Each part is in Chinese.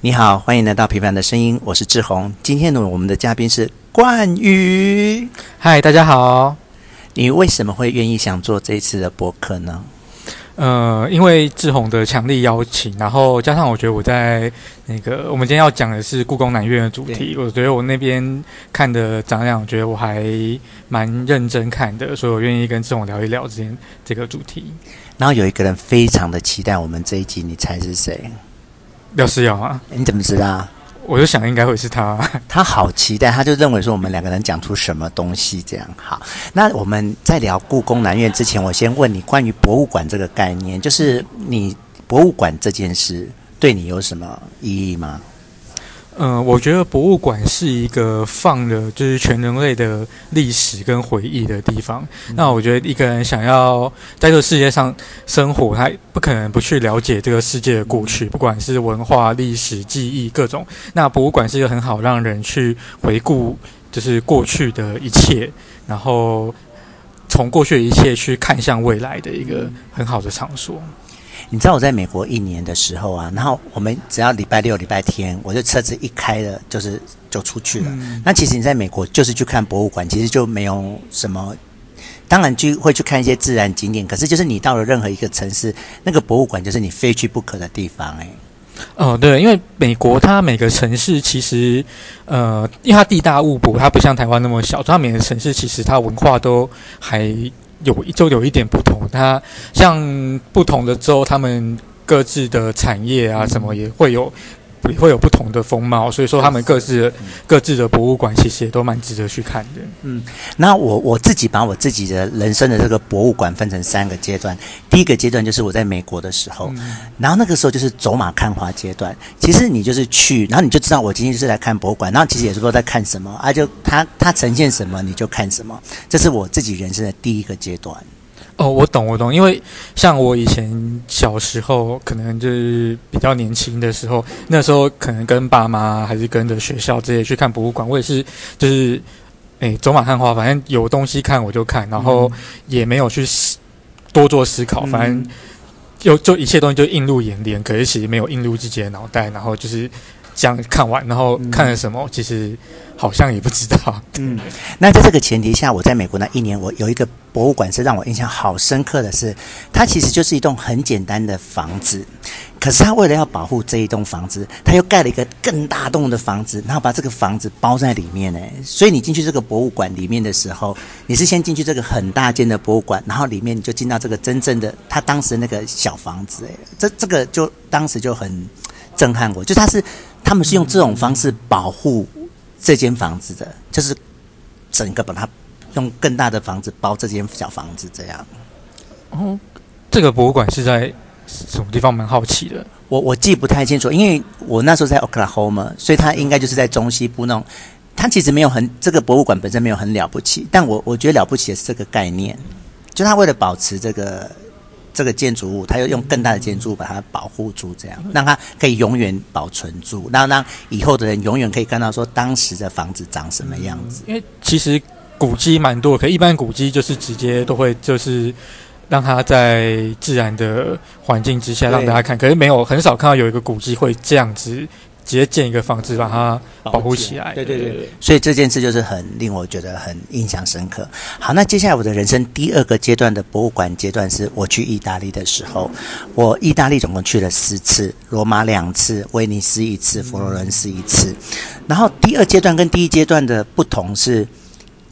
你好，欢迎来到《平凡的声音》，我是志宏。今天呢，我们的嘉宾是冠宇。嗨，大家好。你为什么会愿意想做这一次的博客呢？呃，因为志宏的强力邀请，然后加上我觉得我在那个我们今天要讲的是故宫南院的主题，我觉得我那边看的展览，我觉得我还蛮认真看的，所以我愿意跟志宏聊一聊这件这个主题。然后有一个人非常的期待我们这一集，你猜是谁？廖思瑶啊？你怎么知道？我就想应该会是他，他好期待，他就认为说我们两个人讲出什么东西这样。好，那我们在聊故宫南院之前，我先问你关于博物馆这个概念，就是你博物馆这件事对你有什么意义吗？嗯，我觉得博物馆是一个放的，就是全人类的历史跟回忆的地方。嗯。那我觉得一个人想要在这个世界上生活，他不可能不去了解这个世界的过去，不管是文化、历史、记忆各种。那博物馆是一个很好让人去回顾，就是过去的一切，然后从过去的一切去看向未来的一个很好的场所。你知道我在美国一年的时候啊，然后我们只要礼拜六、礼拜天，我就车子一开了，就是就出去了。嗯。那其实你在美国就是去看博物馆，其实就没有什么，当然就会去看一些自然景点。可是就是你到了任何一个城市，那个博物馆就是你非去不可的地方。哎，哦，对，因为美国它每个城市其实，呃，因为它地大物博，它不像台湾那么小，它每个城市其实它文化都还。有一就有一点不同，它像不同的州，他们各自的产业啊什么也会有。也会有不同的风貌，所以说他们各自的、嗯、各自的博物馆其实也都蛮值得去看的。嗯，那我我自己把我自己的人生的这个博物馆分成三个阶段。第一个阶段就是我在美国的时候，嗯、然后那个时候就是走马看花阶段。其实你就是去，然后你就知道我今天就是来看博物馆，然后其实也是不知道在看什么啊，就它它呈现什么你就看什么。这是我自己人生的第一个阶段。哦，我懂，我懂，因为像我以前小时候，可能就是比较年轻的时候，那时候可能跟爸妈还是跟着学校这些去看博物馆，我也是就是，哎，走马看花，反正有东西看我就看，然后也没有去多做思考，反正就就一切东西就映入眼帘，可是其实没有映入自己的脑袋，然后就是。这样看完，然后看了什么？嗯、其实好像也不知道。嗯，那在这个前提下，我在美国那一年，我有一个博物馆是让我印象好深刻的是，它其实就是一栋很简单的房子，可是它为了要保护这一栋房子，它又盖了一个更大栋的房子，然后把这个房子包在里面呢。所以你进去这个博物馆里面的时候，你是先进去这个很大间的博物馆，然后里面你就进到这个真正的他当时那个小房子。哎，这这个就当时就很震撼我，就它是。他们是用这种方式保护这间房子的，就是整个把它用更大的房子包这间小房子这样。哦，这个博物馆是在什么地方？蛮好奇的。我我记不太清楚，因为我那时候在 Oklahoma，所以它应该就是在中西部那种。它其实没有很这个博物馆本身没有很了不起，但我我觉得了不起的是这个概念，就它为了保持这个。这个建筑物，它又用更大的建筑物把它保护住，这样让它可以永远保存住，然后让以后的人永远可以看到说当时的房子长什么样子。因为其实古迹蛮多，可一般古迹就是直接都会就是让它在自然的环境之下让大家看，可是没有很少看到有一个古迹会这样子。直接建一个房子把它保护起来，对对对对，所以这件事就是很令我觉得很印象深刻。好，那接下来我的人生第二个阶段的博物馆阶段是我去意大利的时候，我意大利总共去了四次，罗马两次，威尼斯一次，佛罗伦斯一次。然后第二阶段跟第一阶段的不同是，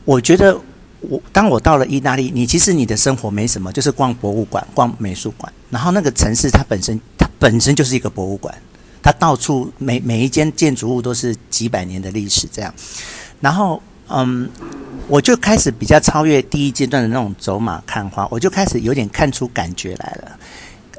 我觉得我当我到了意大利，你其实你的生活没什么，就是逛博物馆、逛美术馆，然后那个城市它本身它本身就是一个博物馆。它到处每每一间建筑物都是几百年的历史，这样，然后嗯，我就开始比较超越第一阶段的那种走马看花，我就开始有点看出感觉来了，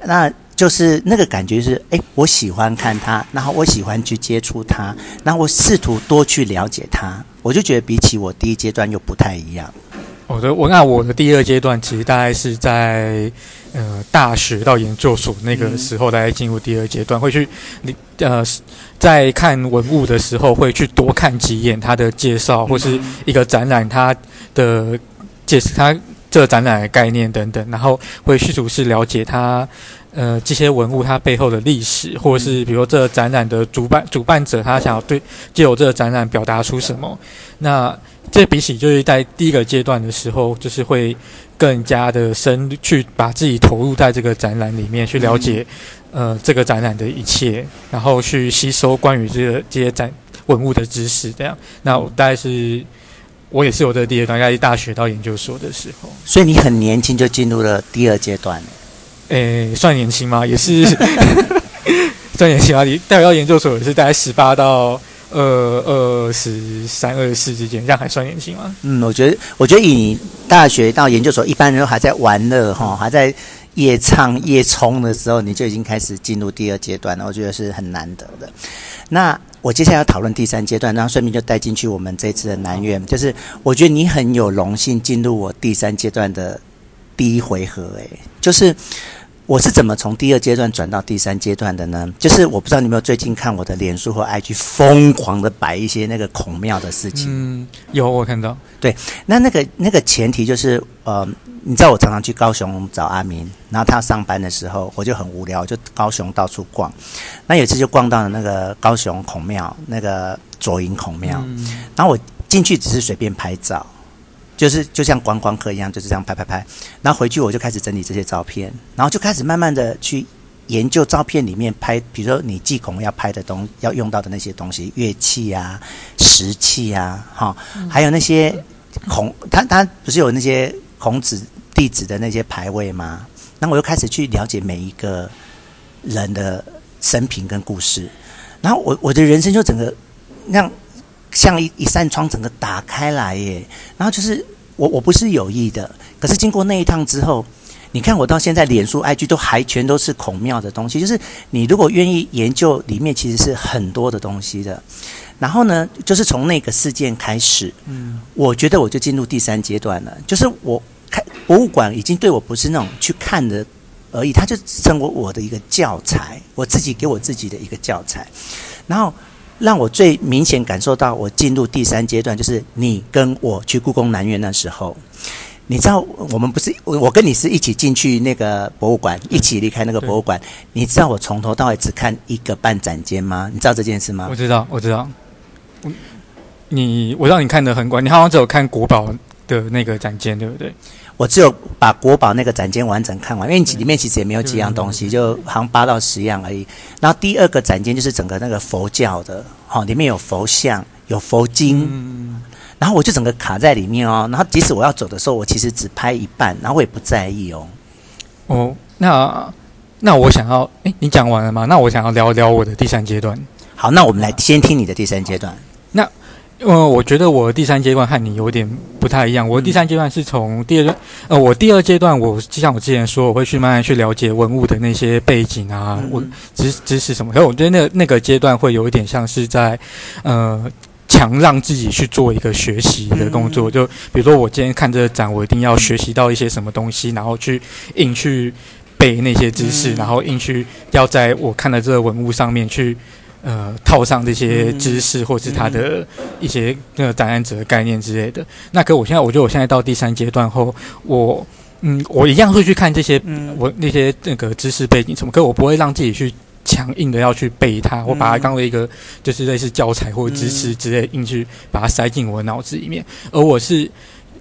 那就是那个感觉是，哎，我喜欢看它，然后我喜欢去接触它，然后我试图多去了解它，我就觉得比起我第一阶段又不太一样。我的我那我的第二阶段其实大概是在呃大学到研究所那个时候，大概进入第二阶段，会去你呃在看文物的时候会去多看几眼它的介绍，或是一个展览它的介绍，它这个展览的概念等等，然后会试图是了解它呃这些文物它背后的历史，或者是比如这个展览的主办主办者他想要对借由这个展览表达出什么。那这比起就是在第一个阶段的时候，就是会更加的深去把自己投入在这个展览里面，去了解呃这个展览的一切，然后去吸收关于这个这些展文物的知识。这样，那我大概是。我也是有这个第二段，在大学到研究所的时候，所以你很年轻就进入了第二阶段。诶，算年轻吗？也是 算年轻啊？你大学到研究所也是大概十八到二二十三、二十四之间，这样还算年轻吗？嗯，我觉得，我觉得以你大学到研究所，一般人都还在玩乐哈，还在夜唱夜冲的时候，你就已经开始进入第二阶段了。我觉得是很难得的。那。我接下来要讨论第三阶段，然后顺便就带进去我们这次的南院，就是我觉得你很有荣幸进入我第三阶段的第一回合，诶，就是我是怎么从第二阶段转到第三阶段的呢？就是我不知道你有没有最近看我的脸书或 IG 疯狂的摆一些那个孔庙的事情，嗯，有我看到，对，那那个那个前提就是呃。你知道我常常去高雄找阿明，然后他上班的时候，我就很无聊，就高雄到处逛。那有一次就逛到了那个高雄孔庙，那个左营孔庙。然后我进去只是随便拍照，就是就像观光客一样，就是这样拍拍拍。然后回去我就开始整理这些照片，然后就开始慢慢的去研究照片里面拍，比如说你祭孔要拍的东要用到的那些东西，乐器啊、石器啊，哈，还有那些孔，他他不是有那些孔子。弟子的那些牌位吗？那我又开始去了解每一个人的生平跟故事，然后我我的人生就整个那样像一一扇窗，整个打开来耶。然后就是我我不是有意的，可是经过那一趟之后，你看我到现在脸书 IG 都还全都是孔庙的东西，就是你如果愿意研究，里面其实是很多的东西的。然后呢，就是从那个事件开始，嗯，我觉得我就进入第三阶段了，就是我。开博物馆已经对我不是那种去看的而已，它就成为我的一个教材，我自己给我自己的一个教材。然后让我最明显感受到我进入第三阶段，就是你跟我去故宫南院那时候，你知道我们不是我我跟你是一起进去那个博物馆，一起离开那个博物馆。你知道我从头到尾只看一个半展间吗？你知道这件事吗？我知道，我知道。你我让你看得很广，你好像只有看国宝的那个展间，对不对？我只有把国宝那个展间完整看完，因为里面其实也没有几样东西，就好像八到十样而已。然后第二个展间就是整个那个佛教的，好，里面有佛像，有佛经，嗯，然后我就整个卡在里面哦。然后即使我要走的时候，我其实只拍一半，然后我也不在意哦。哦，那那我想要，诶，你讲完了吗？那我想要聊聊我的第三阶段。好，那我们来先听你的第三阶段。那。呃，我觉得我第三阶段和你有点不太一样。我第三阶段是从第二段，呃，我第二阶段，我就像我之前说，我会去慢慢去了解文物的那些背景啊，我知知识什么。所以我觉得那那个阶段会有一点像是在，呃，强让自己去做一个学习的工作。就比如说，我今天看这个展，我一定要学习到一些什么东西，然后去硬去背那些知识，然后硬去要在我看的这个文物上面去。呃，套上这些知识，或是他的一些那个展览者的概念之类的。那可我现在，我觉得我现在到第三阶段后，我嗯，我一样会去看这些，我那些那个知识背景什么，可我不会让自己去强硬的要去背它，我把它当为一个就是类似教材或者知识之类，硬去把它塞进我的脑子里面。而我是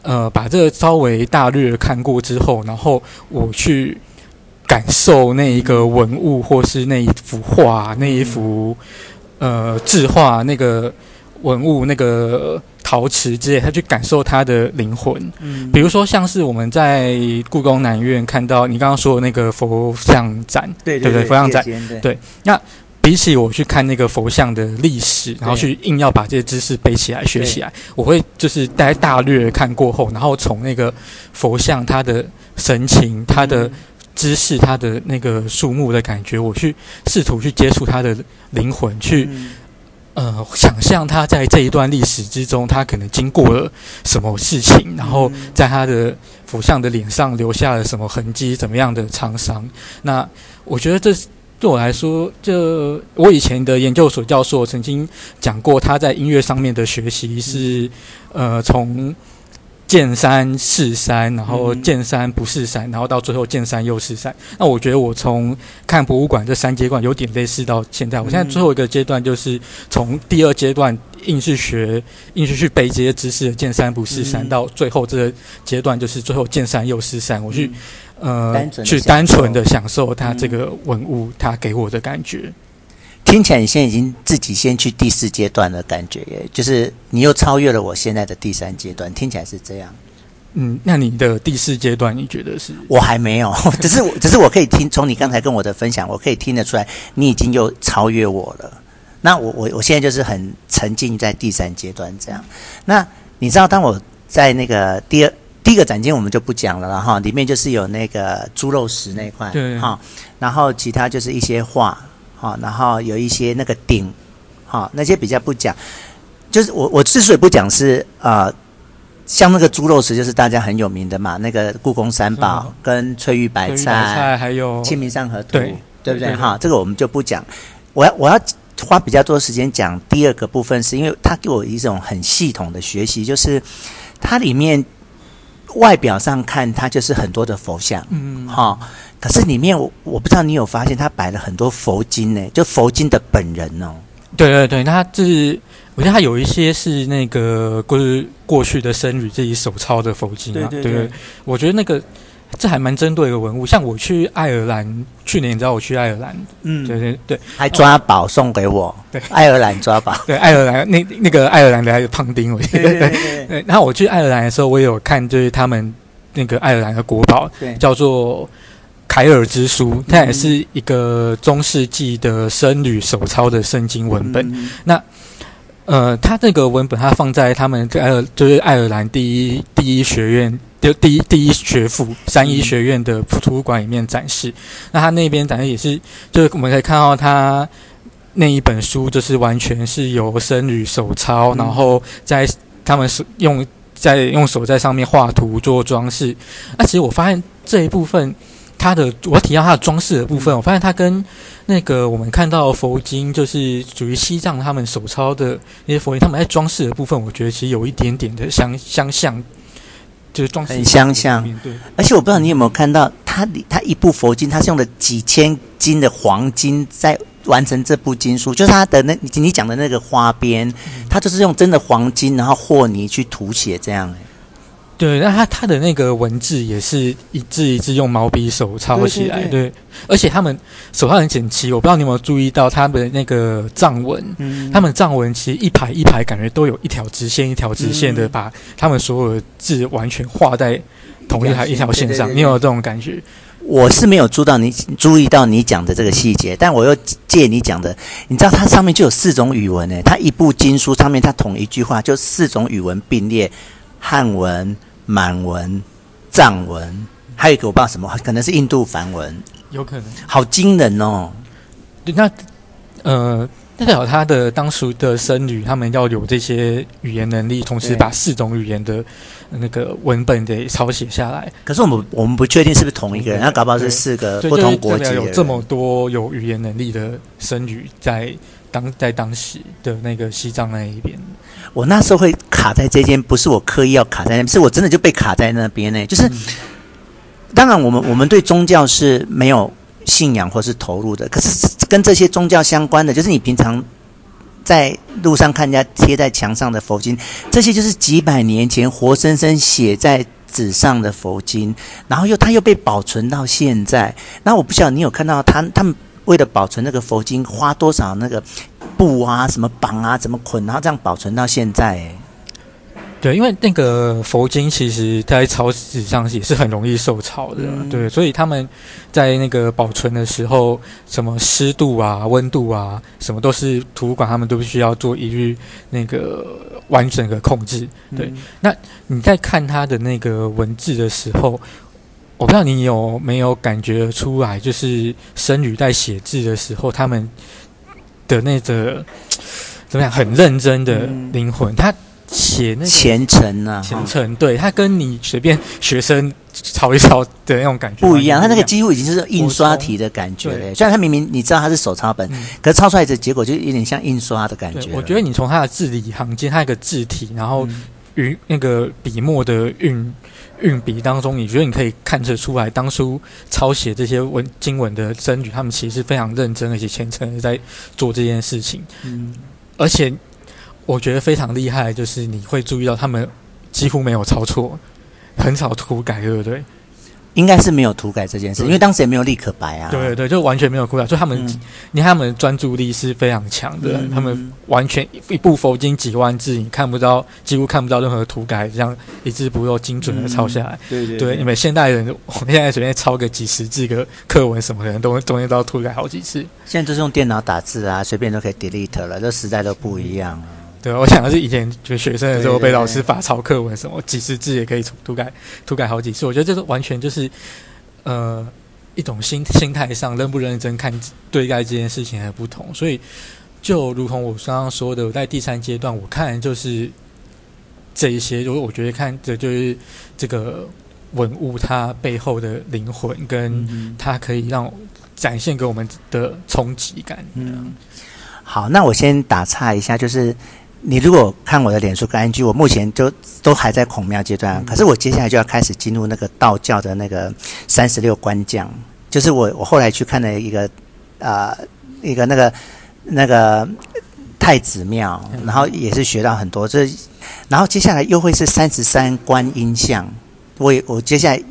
呃，把这个稍微大略看过之后，然后我去。感受那一个文物，或是那一幅画，那一幅呃字画，那个文物，那个陶瓷之类，他去感受它的灵魂。嗯，比如说像是我们在故宫南院看到你刚刚说的那个佛像展，对对对，佛像展，对。那比起我去看那个佛像的历史，然后去硬要把这些知识背起来、学起来，我会就是大概大略看过后，然后从那个佛像它的神情，它的。知识它的那个树木的感觉，我去试图去接触它的灵魂，去呃想象它在这一段历史之中，它可能经过了什么事情，然后在它的佛像的脸上留下了什么痕迹，怎么样的沧桑。那我觉得这对我来说，这我以前的研究所教授曾经讲过，他在音乐上面的学习是呃从。见山是山，然后见山不是山，然后到最后见山又是山。那我觉得我从看博物馆这三阶段有点类似到现在。我现在最后一个阶段就是从第二阶段硬是学，硬是去背这些知识的见山不是山，到最后这个阶段就是最后见山又是山。我去呃去单纯的享受它这个文物它给我的感觉。听起来你现在已经自己先去第四阶段的感觉耶，就是你又超越了我现在的第三阶段，听起来是这样。嗯，那你的第四阶段你觉得是？我还没有，只是只是我可以听从你刚才跟我的分享，我可以听得出来你已经又超越我了。那我我我现在就是很沉浸在第三阶段这样。那你知道，当我在那个第二第一个展厅，我们就不讲了然后，里面就是有那个猪肉石那块，对哈，然后其他就是一些画。好，然后有一些那个鼎，好，那些比较不讲，就是我我之所以不讲是啊、呃，像那个猪肉石就是大家很有名的嘛，那个故宫三宝跟翠玉白菜，白菜还有清明上河图，对对不对？哈，这个我们就不讲。我要我要花比较多时间讲第二个部分，是因为它给我一种很系统的学习，就是它里面外表上看它就是很多的佛像，嗯，哈。可是里面我我不知道你有发现，他摆了很多佛经呢，就佛经的本人哦。对对对，他是我觉得他有一些是那个过过去的僧侣自己手抄的佛经啊。对对对，对，我觉得那个这还蛮针对一个文物。像我去爱尔兰，去年你知道我去爱尔兰，嗯，对对对，还抓宝送给我。对，爱尔兰抓宝。对，爱尔兰那那个爱尔兰的还有胖丁，我觉得对对对，对。然后我去爱尔兰的时候，我也有看，就是他们那个爱尔兰的国宝，对，叫做。凯尔之书，它也是一个中世纪的僧侣手抄的圣经文本。嗯、那呃，它这个文本，它放在他们爱尔就是爱尔兰第一第一学院就第一第一学府三一学院的图书馆里面展示。那他那边展示也是，就是我们可以看到他那一本书，就是完全是由僧侣手抄，然后在他们是用在用手在上面画图做装饰。那其实我发现这一部分。它的，我提到它的装饰的部分，我发现它跟那个我们看到佛经，就是属于西藏他们手抄的那些佛经，他们在装饰的部分，我觉得其实有一点点的相相像，就是装饰很相像。对，而且我不知道你有没有看到，它它一部佛经，它是用了几千斤的黄金在完成这部经书，就是它的那你你讲的那个花边，它就是用真的黄金，然后和泥去涂写这样。对，那他他的那个文字也是一字一字用毛笔手抄起来，对，对，对，而且他们手上很整齐。我不知道你有没有注意到他们的那个藏文，嗯，他们藏文其实一排一排，感觉都有一条直线一条直线的，把他们所有的字完全画在同一条一条线上。你有，有这种感觉？我是没有注到你注意到你讲的这个细节，但我又借你讲的，你知道它上面就有四种语文呢。它一部经书上面，它同一句话就四种语文并列，汉文。满文、藏文，还有一个我不知道什么，可能是印度梵文，有可能，好惊人哦！对，那呃，代表他的当时的僧侣，他们要有这些语言能力，同时把四种语言的那个文本给抄写下来。可是我们我们不确定是不是同一个人，那搞不好是四个不同国籍的人。有这么多有语言能力的僧侣在当在当时的那个西藏那一边。我那时候会卡在这间，不是我刻意要卡在那边，是我真的就被卡在那边呢。就是，当然我们我们对宗教是没有信仰或是投入的，可是跟这些宗教相关的，就是你平常在路上看人家贴在墙上的佛经，这些就是几百年前活生生写在纸上的佛经，然后又它又被保存到现在。那我不晓得你有看到他他们为了保存那个佛经花多少那个。布啊，什么绑啊，怎么捆，然后这样保存到现在。哎，对，因为那个佛经其实在草纸上也是很容易受潮的，嗯，对，所以他们在那个保存的时候，什么湿度啊、温度啊，什么都是图书馆他们都需要做一律那个完整的控制。对，嗯，那你在看他的那个文字的时候，我不知道你有没有感觉出来，就是僧侣在写字的时候，他们。的那个怎么样？很认真的灵魂，嗯、他写那个虔诚啊，虔诚。对，他跟你随便学生抄一抄的那种感觉不一样。他那个几乎已经是印刷体的感觉了。虽然他明明你知道他是手抄本，嗯、可是抄出来的结果就有点像印刷的感觉。我觉得你从他的字里行间，他一个字体，然后与那个笔墨的运运笔当中，你觉得你可以看得出来，当初抄写这些文经文的僧侣，他们其实是非常认真而且虔诚的在做这件事情。嗯，而且我觉得非常厉害，就是你会注意到他们几乎没有抄错，很少涂改，对不对？应该是没有涂改这件事，因为当时也没有立可白啊。对对，就完全没有涂改，就他们，嗯、你看他们的专注力是非常强的，嗯、他们完全一部佛经几万字，你看不到，几乎看不到任何涂改，这样一字不漏精准的抄下来。嗯、对对对，因为现代人，我们现在随便抄个几十字个课文什么的，都中间都要涂改好几次。现在就是用电脑打字啊，随便都可以 delete 了，这时代都不一样。对，我想的是以前就学生的时候被老师罚抄课文什么，几十字也可以涂改，涂改好几次。我觉得这是完全就是，呃，一种心心态上认不认真看对待这件事情的不同。所以，就如同我刚刚说的，我在第三阶段，我看就是这一些，我我觉得看的就是这个文物它背后的灵魂，跟它可以让展现给我们的冲击感。嗯，好，那我先打岔一下，就是。你如果看我的脸书跟 IG，我目前就都还在孔庙阶段，可是我接下来就要开始进入那个道教的那个三十六关将，就是我我后来去看了一个啊、呃、一个那个那个太子庙，然后也是学到很多，这然后接下来又会是三十三观音像，我我接下来。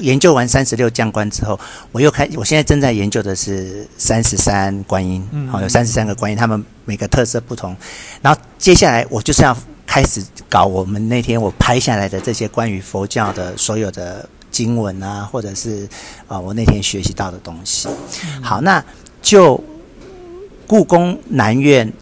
研究完三十六将官之后，我又开，我现在正在研究的是三十三观音，好、嗯，有三十三个观音，他们每个特色不同。然后接下来我就是要开始搞我们那天我拍下来的这些关于佛教的所有的经文啊，或者是啊、呃，我那天学习到的东西。好，那就故宫南院。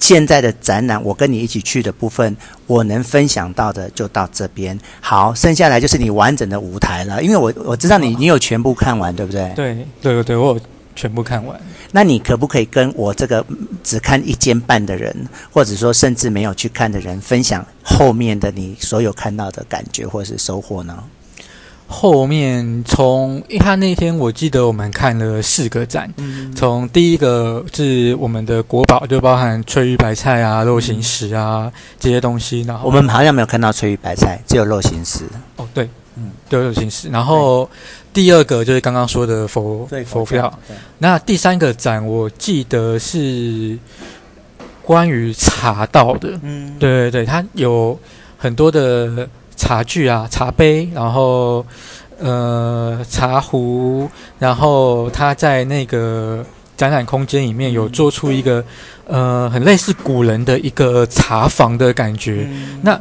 现在的展览，我跟你一起去的部分，我能分享到的就到这边。好，剩下来就是你完整的舞台了。因为我我知道你你有全部看完，对不对？对对对对，我有全部看完。那你可不可以跟我这个只看一间半的人，或者说甚至没有去看的人，分享后面的你所有看到的感觉或是收获呢？后面从，他那天我记得我们看了四个展，嗯、从第一个是我们的国宝，就包含翠玉白菜啊、肉形石啊、嗯、这些东西。然后我们好像没有看到翠玉白菜，只有肉形石。哦，对，嗯，对，肉形石。然后第二个就是刚刚说的佛佛票。那第三个展我记得是关于茶道的。嗯，对对对，它有很多的。茶具啊，茶杯，然后呃，茶壶，然后他在那个展览空间里面有做出一个呃，很类似古人的一个茶房的感觉。嗯、那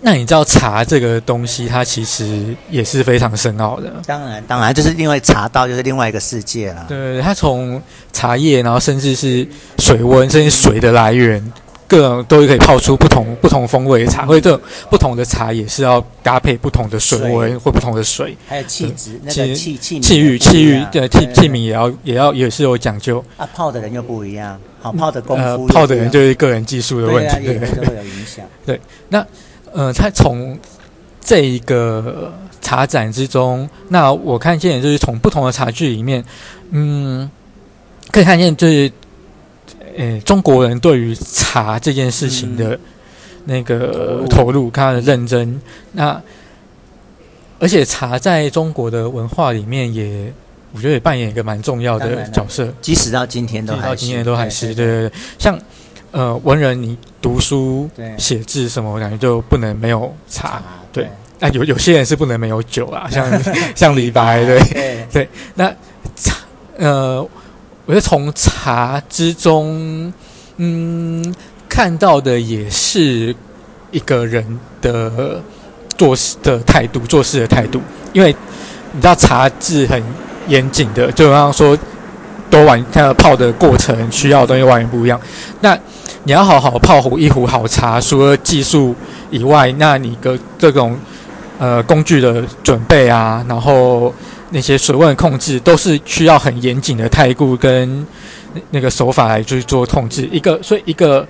那你知道茶这个东西，它其实也是非常深奥的。当然，当然，就是因为茶道就是另外一个世界了。对，它从茶叶，然后甚至是水温，甚至水的来源。各种都可以泡出不同不同风味的茶，或者这种不同的茶也是要搭配不同的水温或不同的水，还有气质、那个气气气域气域对气器皿也要也要也是有讲究啊。泡的人又不一样，好泡的功夫、呃、泡的人就是个人技术的问题，对，会有影响。对，那呃，他从这一个茶展之中，那我看见就是从不同的茶具里面，嗯，可以看见就是。诶，中国人对于茶这件事情的那个投入，他的认真，那而且茶在中国的文化里面也，我觉得也扮演一个蛮重要的角色，即使到今天都还是，到今天都还是，对对对，像呃文人你读书写字什么，我感觉就不能没有茶，对，那有有些人是不能没有酒啊，像 像李白，对。对，那茶呃。我觉得从茶之中，嗯，看到的也是一个人的做事的态度，做事的态度。因为你知道茶是很严谨的，就刚刚说，多完它的泡的过程需要的东西完全不一样。那你要好好泡壶一壶好茶，除了技术以外，那你的这种呃工具的准备啊，然后。那些水温控制都是需要很严谨的态度跟那个手法来去做控制。一个，所以一个。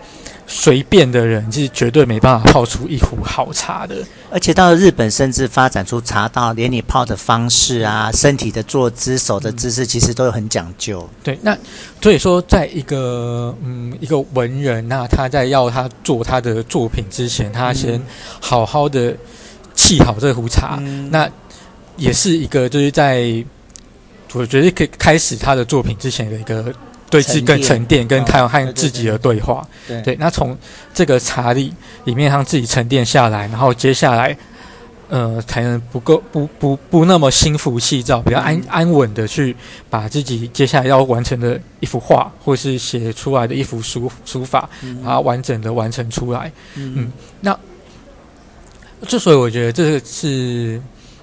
随便的人是绝对没办法泡出一壶好茶的，而且到了日本，甚至发展出茶道，连你泡的方式啊、身体的坐姿、手的姿势，其实都有很讲究。对，那所以说，在一个嗯一个文人，那他在要他做他的作品之前，他先好好的沏好这壶茶，嗯、那也是一个就是在我觉得可以开始他的作品之前的一个。对自己更沉淀，跟他和自己的对话。对，对，对，对，那从这个茶里里面让自己沉淀下来，然后接下来，呃，才能不够不不不那么心浮气躁，比较安安稳的去把自己接下来要完成的一幅画，或是写出来的一幅书书法，把它完整的完成出来。嗯，嗯，那之所以我觉得这个是，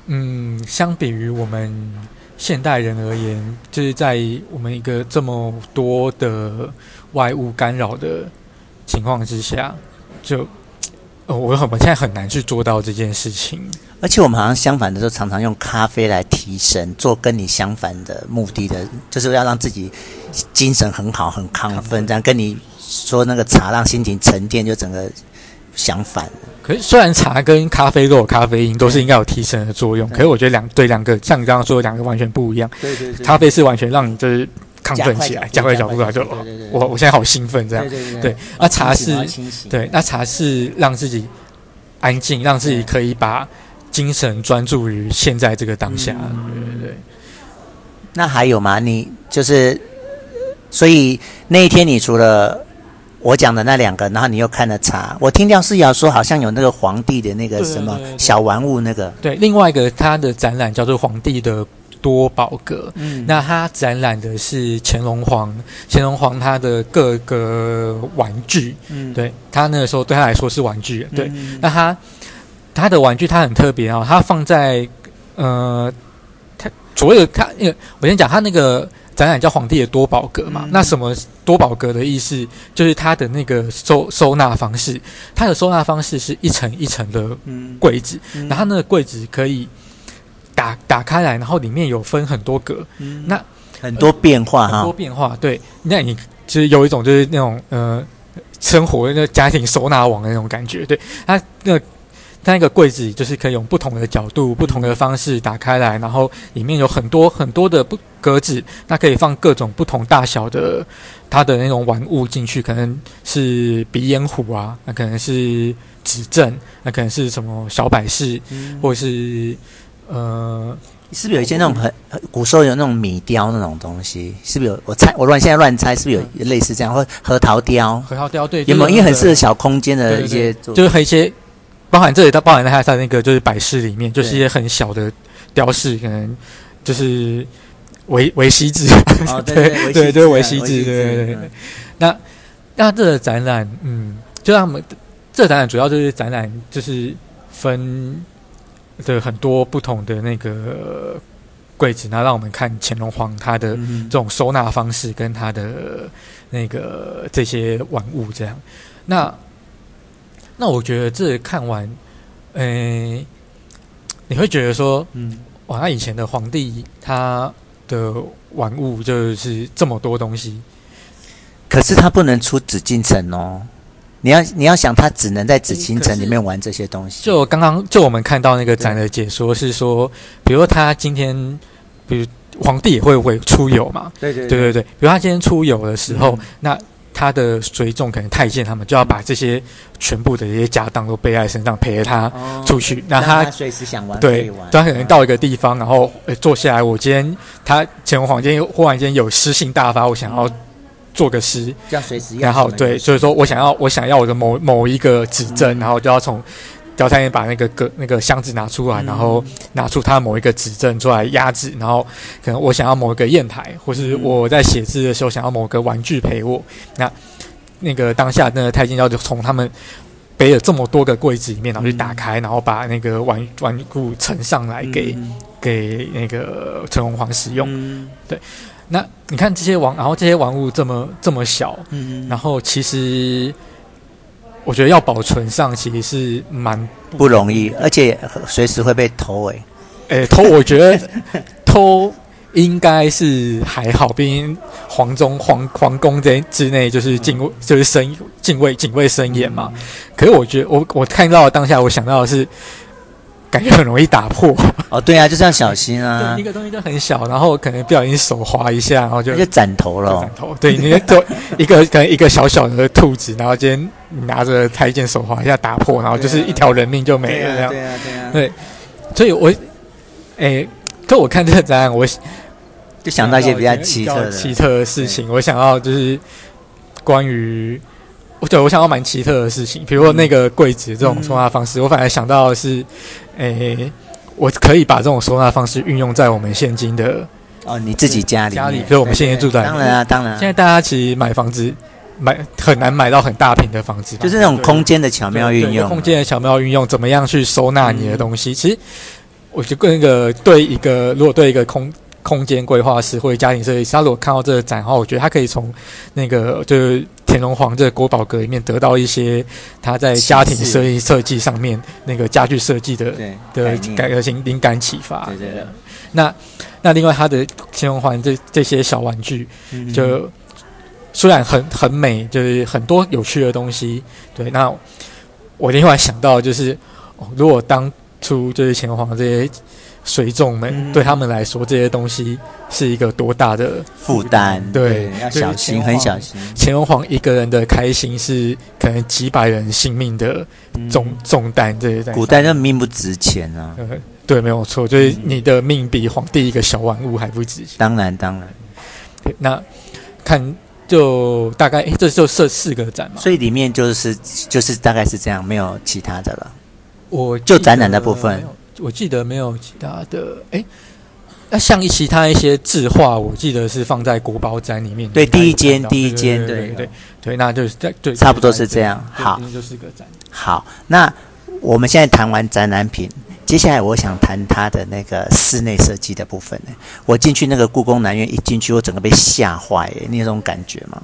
嗯，相比于我们。现代人而言，就是在我们一个这么多的外物干扰的情况之下，就呃，我很，我现在很难去做到这件事情。而且我们好像相反的时候，常常用咖啡来提神，做跟你相反的目的的，就是要让自己精神很好、很亢奋。这样跟你说那个茶让心情沉淀，就整个相反。可是，虽然茶跟咖啡都有咖啡因，都是应该有提神的作用。可是，我觉得两对两个，像你刚刚说的两个完全不一样。对对对。咖啡是完全让你就是亢奋起来，加快脚步来，就我我现在好兴奋这样。对对对。对，那茶是，对，那茶是让自己安静，让自己可以把精神专注于现在这个当下。对对对。那还有吗？你就是，所以那一天你除了。我讲的那两个，然后你又看了茶。我听廖思尧说，好像有那个皇帝的那个什么小玩物，那个对。另外一个他的展览叫做《皇帝的多宝阁》，嗯，那他展览的是乾隆皇，乾隆皇他的各个玩具，嗯，对他那个时候对他来说是玩具，对。嗯、那他他的玩具他很特别啊，他放在呃，他所有他，我先讲他那个。展览叫皇帝的多宝阁嘛？嗯、那什么多宝阁的意思？就是它的那个收收纳方式，它的收纳方式是一层一层的柜子，然后那个柜子可以打打开来，然后里面有分很多格，嗯、那很多变化哈，很多变化。对，那你其实有一种就是那种呃生活那家庭收纳网的那种感觉。对，它那那个柜子就是可以用不同的角度、不同的方式打开来，然后里面有很多很多的不格子，那可以放各种不同大小的它的那种玩物进去，可能是鼻烟壶啊，那可能是指针，那可能是什么小摆饰，嗯、或者是呃，是不是有一些那种很古时候有那种米雕那种东西？是不是有？我猜我乱现在乱猜，是不是有类似这样？或核桃雕？核桃雕对，有没有？因为很适合小空间的一些，就是和一些。包含这里，它包含在它在那个就是摆饰里面，就是一些很小的雕饰，可能就是维维希纸，哦、对 对对，就是维希制，对对对。那那这个展览，嗯，就让我们这个展览主要就是展览，就是分的很多不同的那个柜子，然后让我们看乾隆皇他的这种收纳方式，跟他的那个这些玩物这样。那那我觉得这看完，呃，你会觉得说，嗯，哇，那以前的皇帝他的玩物就是这么多东西，可是他不能出紫禁城哦。你要你要想，他只能在紫禁城里面玩这些东西。就刚刚就我们看到那个展的解说是说，比如他今天，比如皇帝也会会出游嘛，对对对对对，比如他今天出游的时候，嗯、那。他的随从可能太监，他们就要把这些全部的这些家当都背在身上，陪着他出去。那、哦、他随时想玩，对，他可能到一个地方，然后坐下来。我今天他乾隆皇今天忽然间有诗性大发，我想要做个诗，这样随时。然后对，所以说我想要我想要我的某某一个指针，嗯、然后就要从。貂太监把那个个那个箱子拿出来，然后拿出他某一个指针出来压制，然后可能我想要某一个砚台，或是我在写字的时候想要某个玩具陪我。那那个当下那个太监要就从他们背了这么多个柜子里面，然后去打开，然后把那个玩玩具呈上来给给那个乾隆皇使用。对，那你看这些玩，然后这些玩物这么这么小，然后其实。我觉得要保存上其实是蛮不容易，而且随时会被偷诶。诶，偷我觉得 偷应该是还好，毕竟皇中皇皇宫这之内就是敬畏，就是森敬畏警卫森严嘛。可是我觉得我我看到当下，我想到的是。感觉很容易打破哦，对啊，就是要小心啊。一个东西就很小，然后可能不小心手滑一下，然后就就斩头了。斩头，对，你就 一个可能一个小小的兔子，然后今天拿着太监手滑一下打破，然后就是一条人命就没了这样。对啊，对啊，对。所以我，哎，可我看这个展览，我就想到一些比较奇特的奇特的事情。我想要就是关于。对，我想到蛮奇特的事情，比如说那个柜子这种收纳方式，嗯、我反而想到的是，诶、欸，我可以把这种收纳方式运用在我们现今的哦，你自己家里家里，就是我们现在住在当然啊，当然、啊，现在大家其实买房子买很难买到很大平的房子，就是那种空间的巧妙运用，空间的巧妙运用，怎么样去收纳你的东西？嗯、其实，我觉得那个对一个如果对一个空空间规划师或者家庭设计师，他如果看到这个展的话，我觉得他可以从那个就是。乾隆皇这个国宝阁里面得到一些他在家庭设计设计上面那个家具设计的的改革性灵感启发。对对对。那那另外他的乾隆皇这这些小玩具，就虽然很很美，就是很多有趣的东西。对，那我另外想到就是，如果当初就是乾隆皇这些。随众们对他们来说，这些东西是一个多大的负担？对，要小心，很小心。乾隆皇一个人的开心是可能几百人性命的重重担。这些在古代那命不值钱啊。对，没有错，就是你的命比皇帝一个小玩物还不值钱。当然，当然。那看就大概，这就设四个展嘛。所以里面就是就是大概是这样，没有其他的了。我就展览的部分。我记得没有其他的，哎，那像一其他一些字画，我记得是放在国宝展里面。对，第一间，第一间，对对对，那就是在对，差不多是这样。好，就是个展。好，那我们现在谈完展览品，接下来我想谈它的那个室内设计的部分呢。我进去那个故宫南院，一进去我整个被吓坏，你有这种感觉吗？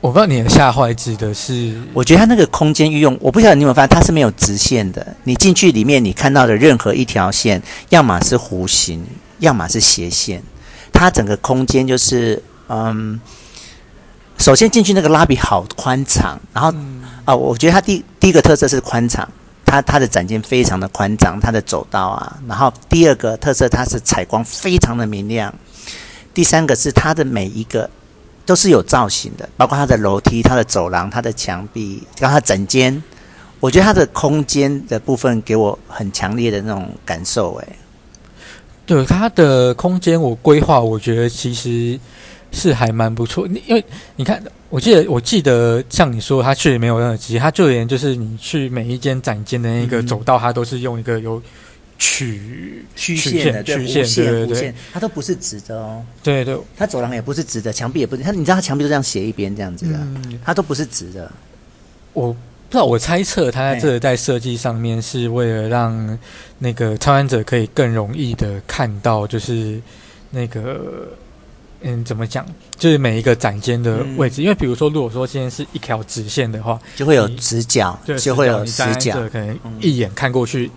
我不知道你的吓坏指的是，我觉得它那个空间运用，我不晓得你有没有发现，它是没有直线的。你进去里面，你看到的任何一条线，要么是弧形，要么是斜线。它整个空间就是，嗯，首先进去那个拉比好宽敞，然后啊、我觉得它第第一个特色是宽敞，它它的展间非常的宽敞，它的走道啊，然后第二个特色它是采光非常的明亮，第三个是它的每一个。都是有造型的，包括它的楼梯、它的走廊、它的墙壁，然后它整间，我觉得它的空间的部分给我很强烈的那种感受。哎，对它的空间，我规划，我觉得其实是还蛮不错。因为你看，我记得我记得像你说，它确实没有任何机，它就连就是你去每一间展间的那个走道，它都是用一个有。曲曲线的，对，弧线，弧线，它都不是直的哦。对对，它走廊也不是直的，墙壁也不是。它你知道，它墙壁都这样斜一边这样子的，它都不是直的。我不知道，我猜测它在这个在设计上面是为了让那个参观者可以更容易的看到，就是那个嗯，怎么讲，就是每一个展间的位置。因为比如说，如果说今天是一条直线的话，就会有直角，就会有死角，可能一眼看过去。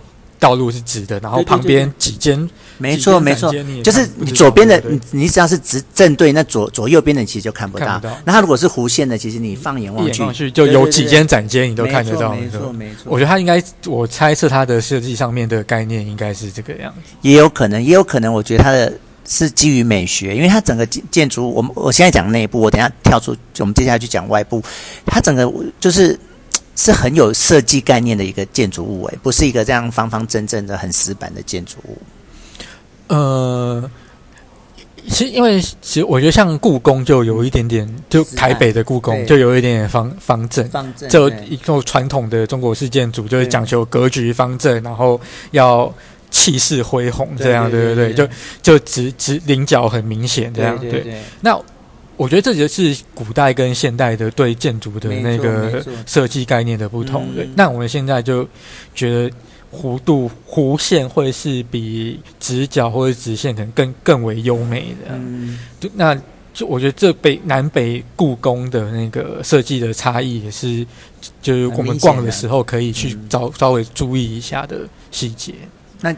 道路是直的，然后旁边几间，没错没错，就是你左边的，你你只要是直正对，那左左右边的其实就看不到。那它如果是弧线的，其实你放眼望去，就有几间展间你都看得到。没错没错，我觉得它应该，我猜测它的设计上面的概念应该是这个样子。也有可能，也有可能，我觉得它的是基于美学，因为它整个建建筑，我们我现在讲内部，我等下跳出，我们接下来去讲外部，它整个就是。是很有设计概念的一个建筑物，哎，不是一个这样方方正正的很死板的建筑物。呃，其实因为其实我觉得像故宫就有一点点，就台北的故宫就有一点点方方正，方正就一种传统的中国式建筑就是讲求格局方正，然后要气势恢宏这样，对对对，就就直直棱角很明显这样，对，那。我觉得这就是古代跟现代的对建筑的那个设计概念的不同。对，那我们现在就觉得弧度弧线会是比直角或者直线可能更更为优美的。嗯，就那就我觉得这北南北故宫的那个设计的差异也是，就是我们逛的时候可以去稍稍微注意一下的细节。那。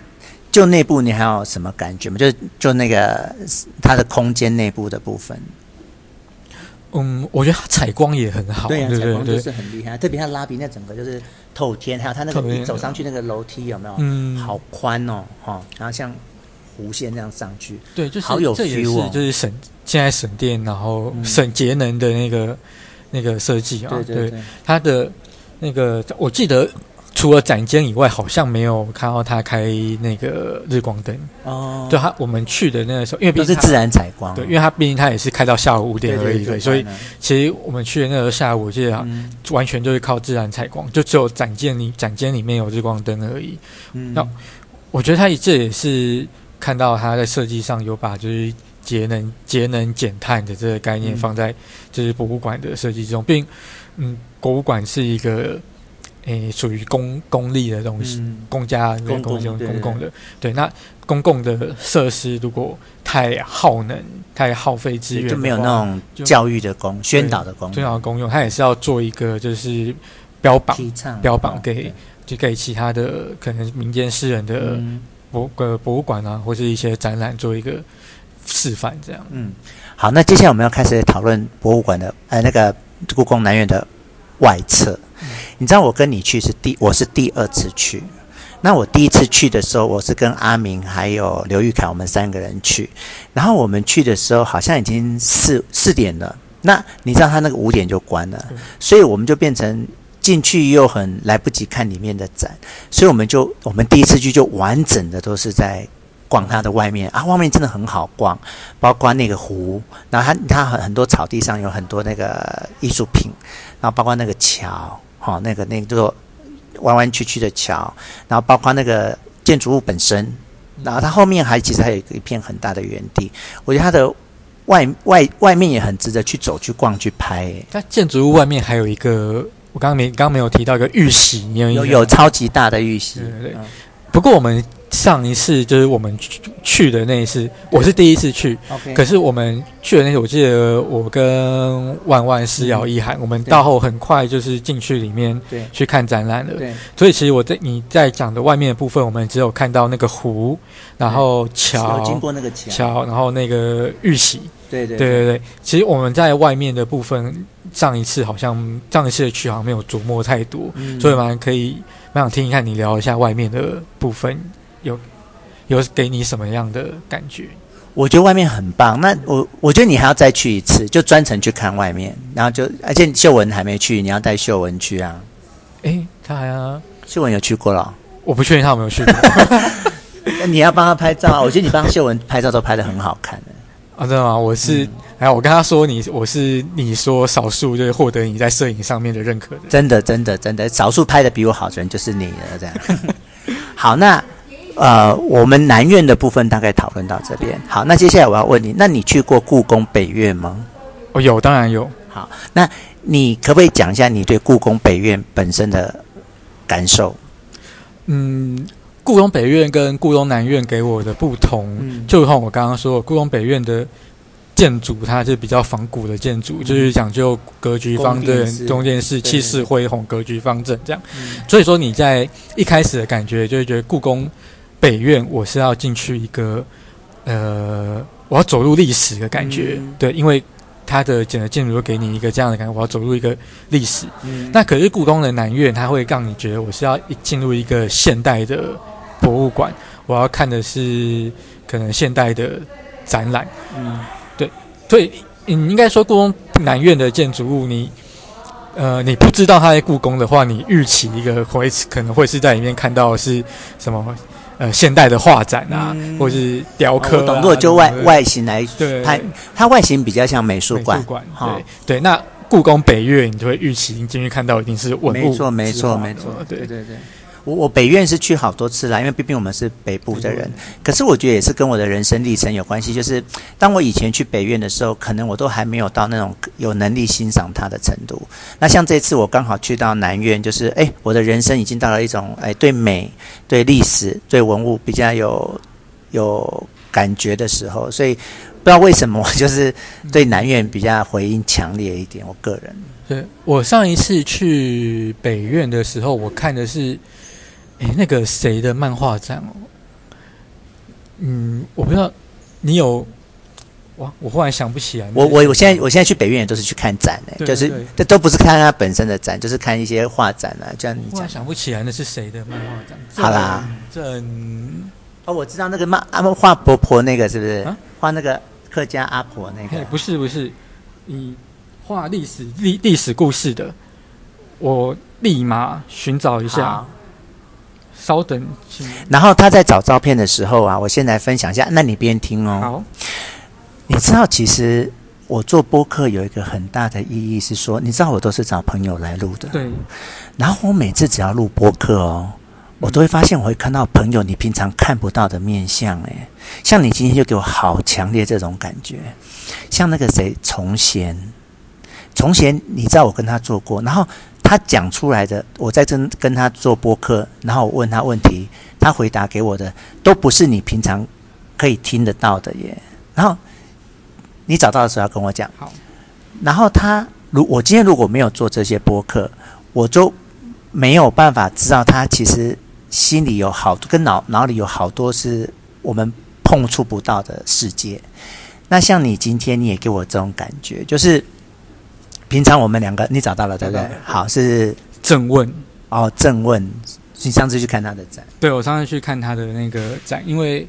就内部你还有什么感觉吗？就就那个它的空间内部的部分。嗯，我觉得它采光也很好，对呀、啊，采光就是很厉害。特别它拉比那整个就是透天，还有它那个你走上去那个楼梯有没有？嗯，好宽哦，哈，然后像弧线这样上去，对，就是好有 feel 哦，就是省现在省电，然后省节能的那个、嗯、那个设计啊，对，它的那个我记得。除了展间以外，好像没有看到他开那个日光灯哦。对他，我们去的那个时候，因为都是自然采光，对，因为他毕竟他也是开到下午五点而已，对，所以其实我们去的那个下午，我记得完全就是靠自然采光，就只有展间里展间里面有日光灯而已。嗯，那我觉得他这也是看到他在设计上有把就是节能、节能减碳的这个概念放在就是博物馆的设计中，并嗯，博物馆是一个。诶，属于公公立的东西，嗯、公家公公共公共的，对，那公共的设施如果太耗能、太耗费资源，就没有那种教育的功、宣导的功、宣导的功用。它也是要做一个就是标榜、标榜给就给其他的可能民间私人的博呃博物馆啊，或是一些展览做一个示范，这样。嗯，好，那接下来我们要开始讨论博物馆的呃那个故宫南院的外侧。你知道我跟你去是第，我是第二次去。那我第一次去的时候，我是跟阿明还有刘玉凯，我们三个人去。然后我们去的时候，好像已经四四点了。那你知道他那个五点就关了，所以我们就变成进去又很来不及看里面的展，所以我们就我们第一次去就完整的都是在逛它的外面啊，外面真的很好逛，包括那个湖，然后它它很很多草地上有很多那个艺术品，然后包括那个桥。哈，那个那个就弯弯曲曲的桥，然后包括那个建筑物本身，然后它后面还其实还有一片很大的园地，我觉得它的外外外面也很值得去走、去逛、去拍。它建筑物外面还有一个，我刚刚没刚刚没有提到一个玉玺，有有有超级大的玉玺。对对对，嗯、不过我们。上一次就是我们去去的那一次，我是第一次去。可是我们去的那次，我记得我跟万万施尧一涵，我们到后很快就是进去里面去看展览了。对，所以其实我在你在讲的外面的部分，我们只有看到那个湖，然后桥，经过那个桥，桥，然后那个玉玺。对对对对对。其实我们在外面的部分，上一次好像上一次的去好像没有琢磨太多，嗯、所以蛮可以蛮想听一看你聊一下外面的部分。有有给你什么样的感觉？我觉得外面很棒。那我我觉得你还要再去一次，就专程去看外面，然后就而且秀文还没去，你要带秀文去啊。诶，他还要秀文有去过了？我不确定他有没有去过。那你要帮他拍照啊？我觉得你帮秀文拍照都拍的很好看的。啊，真的吗？我是，哎、嗯，我跟他说你，我是你说少数就是获得你在摄影上面的认可的。真的，真的，真的，少数拍的比我好的人就是你了。这样。好，那。呃，我们南院的部分大概讨论到这边。好，那接下来我要问你，那你去过故宫北院吗？哦，有，当然有。好，那你可不可以讲一下你对故宫北院本身的感受？嗯，故宫北院跟故宫南院给我的不同，嗯、就像我刚刚说，故宫北院的建筑它是比较仿古的建筑，嗯、就是讲究格局方正、中间是、气势恢宏、格局方正这样。嗯、所以说你在一开始的感觉，就会觉得故宫。北院，我是要进去一个，呃，我要走入历史的感觉，嗯、对，因为它的整个建筑都给你一个这样的感觉，我要走入一个历史。嗯，那可是故宫的南院，它会让你觉得我是要进入一个现代的博物馆，我要看的是可能现代的展览。嗯，对，所以你应该说故宫南院的建筑物，你呃，你不知道它在故宫的话，你预期一个会可能会是在里面看到的是什么？呃，现代的画展啊，嗯、或是雕刻、啊，我懂。如果就外外形来拍，它外形比较像美术馆。馆，对、哦、对。那故宫北岳，你就会预期你进去看到一定是文物。没错，没错，没错。对对对。我我北院是去好多次啦，因为毕竟我们是北部的人。可是我觉得也是跟我的人生历程有关系。就是当我以前去北院的时候，可能我都还没有到那种有能力欣赏它的程度。那像这次我刚好去到南院，就是哎，我的人生已经到了一种哎对美、对历史、对文物比较有有感觉的时候。所以不知道为什么，我就是 对南院比较回应强烈一点。我个人，对我上一次去北院的时候，我看的是。诶，那个谁的漫画展哦？嗯，我不知道你有。哇！我忽然想不起来。我我我现在我现在去北院也都是去看展诶，对对对，就是这都不是看他本身的展，就是看一些画展啊。这样你讲，想不起来那是谁的漫画展？好啦，这哦，我知道那个漫阿画婆婆那个是不是？啊、画那个客家阿婆那个？不是不是，你画历史历历史故事的，我立马寻找一下。稍等。然后他在找照片的时候啊，我先来分享一下，那你边听哦。好。你知道，其实我做播客有一个很大的意义是说，你知道我都是找朋友来录的。对。然后我每次只要录播客哦，我都会发现我会看到朋友你平常看不到的面相。诶，像你今天就给我好强烈这种感觉。像那个谁，崇贤，崇贤，你知道我跟他做过，然后他讲出来的，我在跟跟他做播客，然后我问他问题，他回答给我的都不是你平常可以听得到的耶。然后。你找到的时候要跟我讲。好。然后他，如我今天如果没有做这些播客，我就没有办法知道他其实心里有好多，跟脑脑里有好多是我们碰触不到的世界。那像你今天你也给我这种感觉，就是平常我们两个你找到了对不对？好，是郑问哦，郑问，你上次去看他的展？对，我上次去看他的那个展，因为。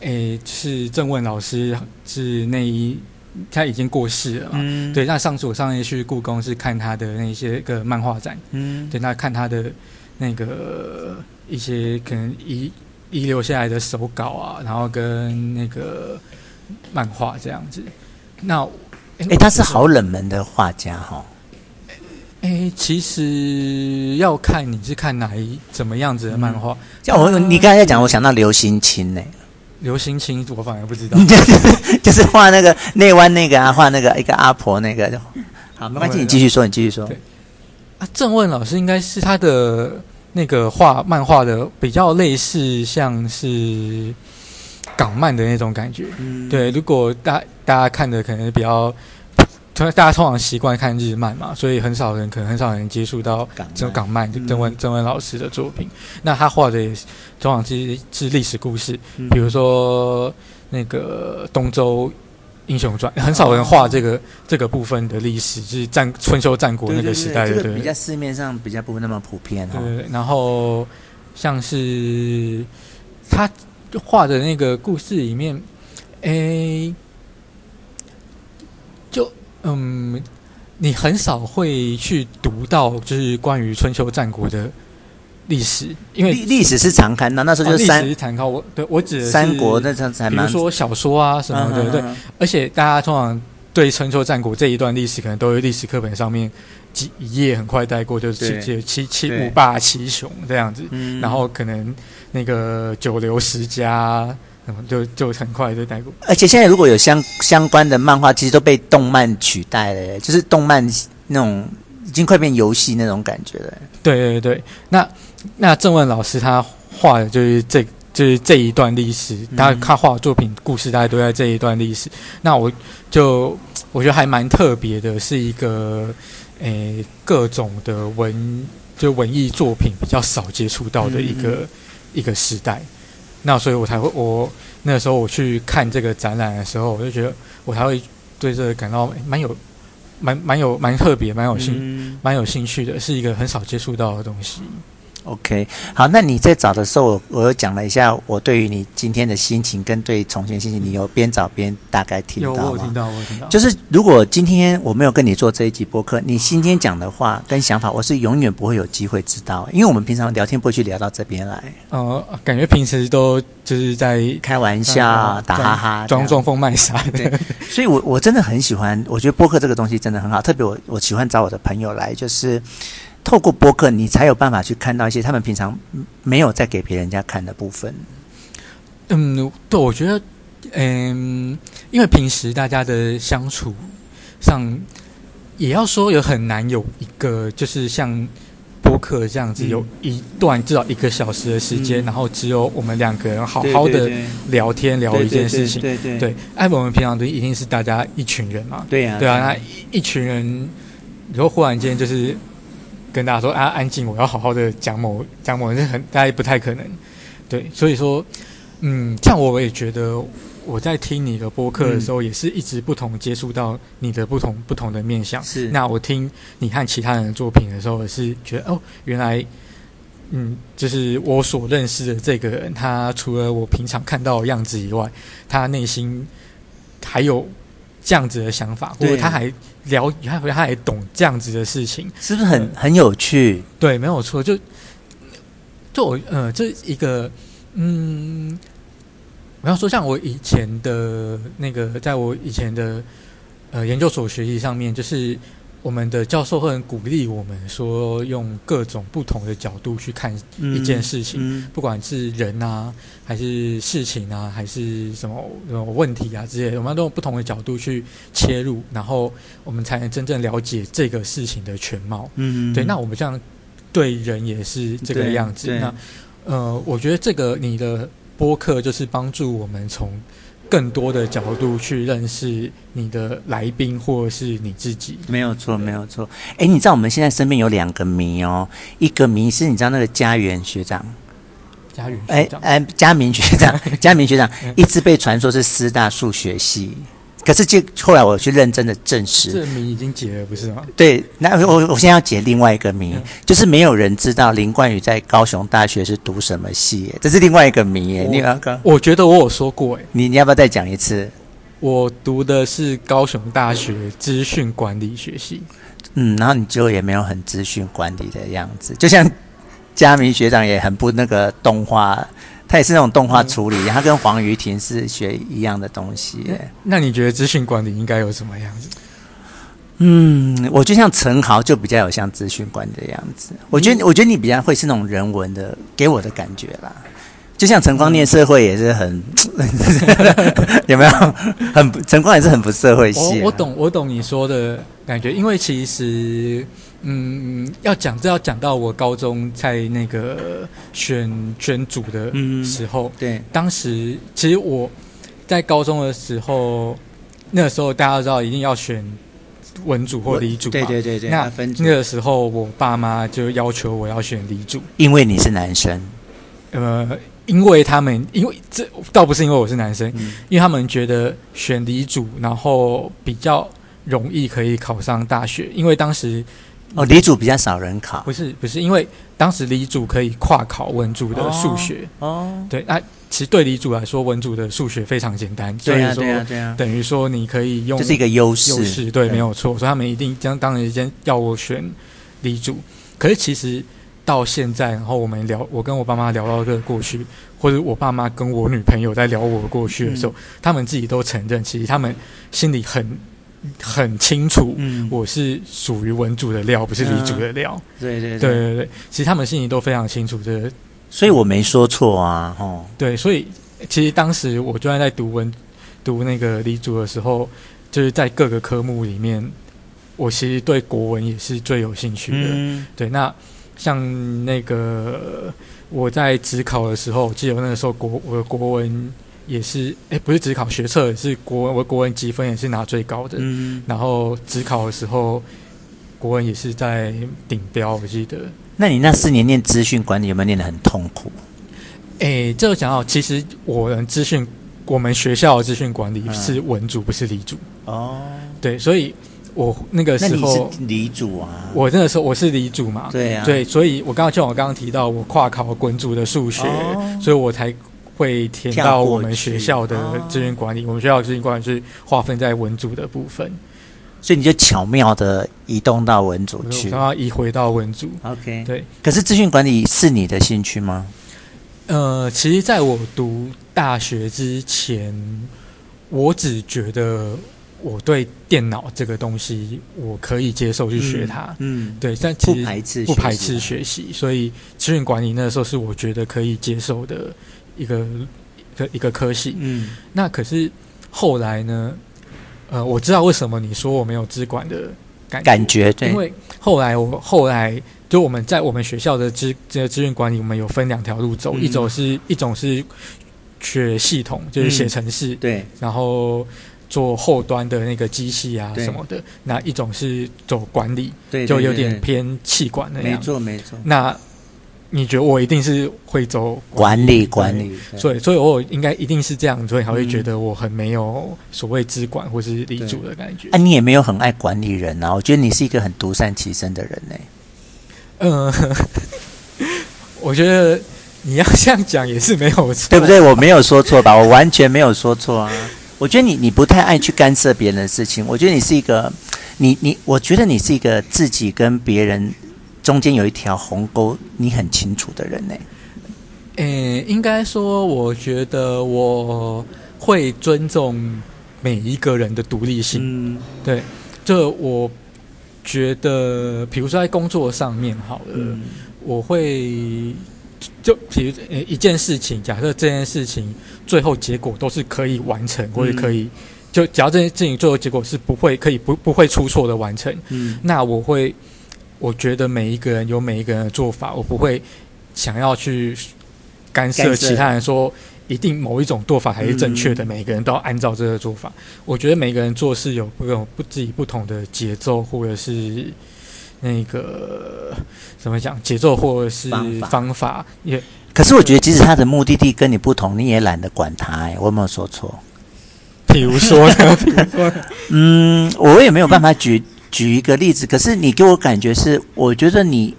诶，是郑问老师是那一他已经过世了嘛？嗯，对。那上次我上次去故宫是看他的那些个漫画展，嗯，对，那看他的那个一些可能遗遗留下来的手稿啊，然后跟那个漫画这样子。那诶，他是好冷门的画家哈、哦。诶，其实要看你是看哪一怎么样子的漫画。像、嗯、我你刚才在讲，我想到刘心钦呢。刘心钦，我反而不知道，就 是就是画那个内湾那个啊，画那个一个阿婆那个就好，没关系，你继续说，你继续说。对啊，郑问老师应该是他的那个画漫画的比较类似，像是港漫的那种感觉。嗯，对，如果大大家看的可能比较。大家通常习惯看日漫嘛，所以很少人可能很少人接触到这种港漫。郑文郑文老师的作品，那他画的也是通常是是历史故事，比如说那个《东周英雄传》，很少人画这个这个部分的历史，就是战春秋战国那个时代的，对，比较市面上比较不那么普遍。对，对，然后像是他画的那个故事里面，诶。就嗯，你很少会去读到就是关于春秋战国的历史，因为历历史是常看的，那时候就是三、哦、历史是常看。我对我指的是三国那阵子，比如说小说啊什么的，嗯、对。而且大家通常对春秋战国这一段历史，可能都有历史课本上面几一页很快带过，就是七七七五霸七雄这样子。然后可能那个九流十家。就就很快就带过，而且现在如果有相相关的漫画，其实都被动漫取代了，就是动漫那种已经快变游戏那种感觉了。对对对，那那郑问老师他画的就是这就是这一段历史，他他画的作品故事大概都在这一段历史。那我就我觉得还蛮特别的，是一个诶各种的文就文艺作品比较少接触到的一个、嗯、一个时代。那所以，我才会我那时候我去看这个展览的时候，我就觉得我才会对这个感到蛮有、蛮蛮有、蛮特别、蛮有兴、蛮、嗯、有兴趣的，是一个很少接触到的东西。OK，好，那你在找的时候，我我又讲了一下我对于你今天的心情跟对重庆心情，你有边找边大概听到吗？有，我听到，我听到。就是如果今天我没有跟你做这一集播客，你今天讲的话跟想法，我是永远不会有机会知道，因为我们平常聊天不会去聊到这边来。哦、呃，感觉平时都就是在开玩笑、打哈哈、装装疯卖傻。对，所以我我真的很喜欢，我觉得播客这个东西真的很好，特别我我喜欢找我的朋友来，就是。透过播客，你才有办法去看到一些他们平常没有在给别人家看的部分。嗯，对，我觉得，嗯，因为平时大家的相处上，也要说有很难有一个，就是像播客这样子，有一段至少一个小时的时间，嗯、然后只有我们两个人好好的聊天聊一件事情。对对，对，哎，我们平常都一定是大家一群人嘛。对呀、啊，对啊，那一群人，然后忽然间就是。跟大家说啊，安静！我要好好的讲某讲某，这很大家不太可能，对，所以说，嗯，像我也觉得我在听你的播客的时候，也是一直不同接触到你的不同不同的面相。是，那我听你和其他人的作品的时候，也是觉得哦，原来。嗯，就是我所认识的这个人，他除了我平常看到的样子以外，他内心还有这样子的想法，或者他还了，他他也懂这样子的事情，是不是很、嗯、很有趣？对，没有错，就就我呃，这一个嗯，我要说，像我以前的那个，在我以前的呃研究所学习上面，就是。我们的教授会很鼓励我们说，用各种不同的角度去看一件事情，嗯嗯、不管是人啊，还是事情啊，还是什么什么问题啊之类的，我们都用不同的角度去切入，然后我们才能真正了解这个事情的全貌。嗯，对。那我们这样对人也是这个样子。那呃，我觉得这个你的播客就是帮助我们从。更多的角度去认识你的来宾或者是你自己，没有错，没有错。哎，你知道我们现在身边有两个迷哦，一个迷是你知道那个家园学长，嘉园哎哎，嘉明学长，嘉明学长一直被传说是师大数学系。可是，就后来我去认真的证实，这个谜已经解了，不是吗？对，那我我现在要解另外一个谜，嗯、就是没有人知道林冠宇在高雄大学是读什么系，这是另外一个谜耶。你刚刚我觉得我有说过，哎，你你要不要再讲一次？我读的是高雄大学资讯管理学系，嗯，然后你就也没有很资讯管理的样子，就像嘉明学长也很不那个动画。他也是那种动画处理，嗯、他跟黄瑜婷是学一样的东西。那你觉得资讯管理应该有什么样子？嗯，我觉得像陈豪就比较有像资讯管理的样子。我觉得，我觉得你比较会是那种人文的，给我的感觉啦。就像陈光念社会也是很，嗯、有没有？很陈光也是很不社会系、啊。我懂，我懂你说的感觉，因为其实。嗯，要讲这要讲到我高中在那个选选组的时候，嗯、对，当时其实我在高中的时候，那个时候大家都知道一定要选文组或理组嘛，对对对对。那那个时候我爸妈就要求我要选理组，因为你是男生。呃，因为他们因为这倒不是因为我是男生，嗯、因为他们觉得选理组然后比较容易可以考上大学，因为当时。哦，理组比较少人考，不是不是，因为当时理组可以跨考文组的数学。哦，哦。对，那其实对理组来说，文组的数学非常简单，对啊，所以说，对啊，对啊，等于说你可以用，这是一个优势，优势对，对。没有错，所以他们一定将当然先要我选理组，可是其实到现在，然后我们聊，我跟我爸妈聊到这个过去，或者我爸妈跟我女朋友在聊我过去的时候，嗯、他们自己都承认，其实他们心里很。很清楚，嗯，我是属于文组的料，不是理组的料。嗯、对对对对对对，其实他们心里都非常清楚这个，所以我没说错啊，哦，对，所以其实当时我就算在读文读那个理组的时候，就是在各个科目里面，我其实对国文也是最有兴趣的。嗯、对，那像那个我在职考的时候，我记得那个时候国我的国文。也是，哎，不是只考学测，是国文，我国文积分也是拿最高的。嗯，然后只考的时候，国文也是在顶标，我记得。那你那四年念资讯管理有没有念得很痛苦？哎，这个讲到，其实我们资讯，我们学校的资讯管理是文组，不是理组。哦，对，所以我那个时候是理组啊，我那个时候我是理组嘛，对啊，对，所以我刚刚就我刚刚提到，我跨考滚组的数学，哦、所以我才。会填到我们学校的资源管理，我们学校资源管理是划分在文组的部分，所以你就巧妙的移动到文组去，然后移回到文组。OK，对。可是资讯管理是你的兴趣吗？呃，其实在我读大学之前，我只觉得我对电脑这个东西我可以接受去学它，嗯，嗯对，但其实不排斥不排斥学习，所以资讯管理那个时候是我觉得可以接受的。一个一个一个科系，嗯，那可是后来呢？呃，我知道为什么你说我没有资管的感觉，感觉对，因为后来我后来就我们在我们学校的资这个资源管理，我们有分两条路走，嗯、一种是一种是学系统，就是写程式，嗯、对，然后做后端的那个机器啊什么的，那一种是走管理，对，对，对，就有点偏气管那样，没错没错。那你觉得我一定是会走管理管理，所以所以我应该一定是这样，所以才会觉得我很没有所谓资管或是理主的感觉。啊，你也没有很爱管理人啊？我觉得你是一个很独善其身的人呢、欸。嗯，我觉得你要这样讲也是没有错，对不对？我没有说错吧？我完全没有说错啊。我觉得你你不太爱去干涉别人的事情。我觉得你是一个，你你，我觉得你是一个自己跟别人。中间有一条鸿沟，你很清楚的人呢？诶，应该说，我觉得我会尊重每一个人的独立性。嗯，对，这我觉得，比如说在工作上面好了，嗯，我会就比如一件事情，假设这件事情最后结果都是可以完成，或者可以，就只要这件事情最后结果是不会可以不不会出错的完成，嗯，那我会。我觉得每一个人有每一个人的做法，我不会想要去干涉其他人说一定某一种做法才是正确的。每个人都要按照这个做法。我觉得每个人做事有不有不自己不同的节奏，或者是那个怎么讲节奏，或者是方法。也可是我觉得，即使他的目的地跟你不同，你也懒得管他。哎，我有没有说错？比如说呢？比如说，嗯，我也没有办法举。举一个例子，可是你给我感觉是，我觉得你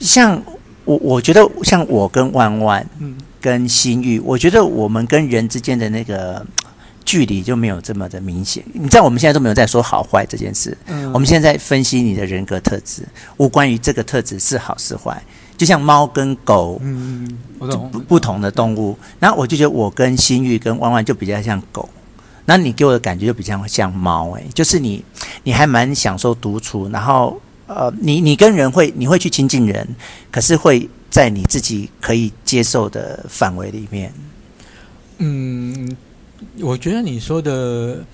像我，我觉得像我跟万万，嗯，跟心玉，我觉得我们跟人之间的那个距离就没有这么的明显。你知道，我们现在都没有在说好坏这件事，嗯，我们现在在分析你的人格特质，无关于这个特质是好是坏。就像猫跟狗，嗯，不不同的动物，然后我就觉得我跟心玉跟万万就比较像狗。那你给我的感觉就比较像猫诶、欸，就是你，你还蛮享受独处，然后呃，你你跟人会你会去亲近人，可是会在你自己可以接受的范围里面。嗯，我觉得你说的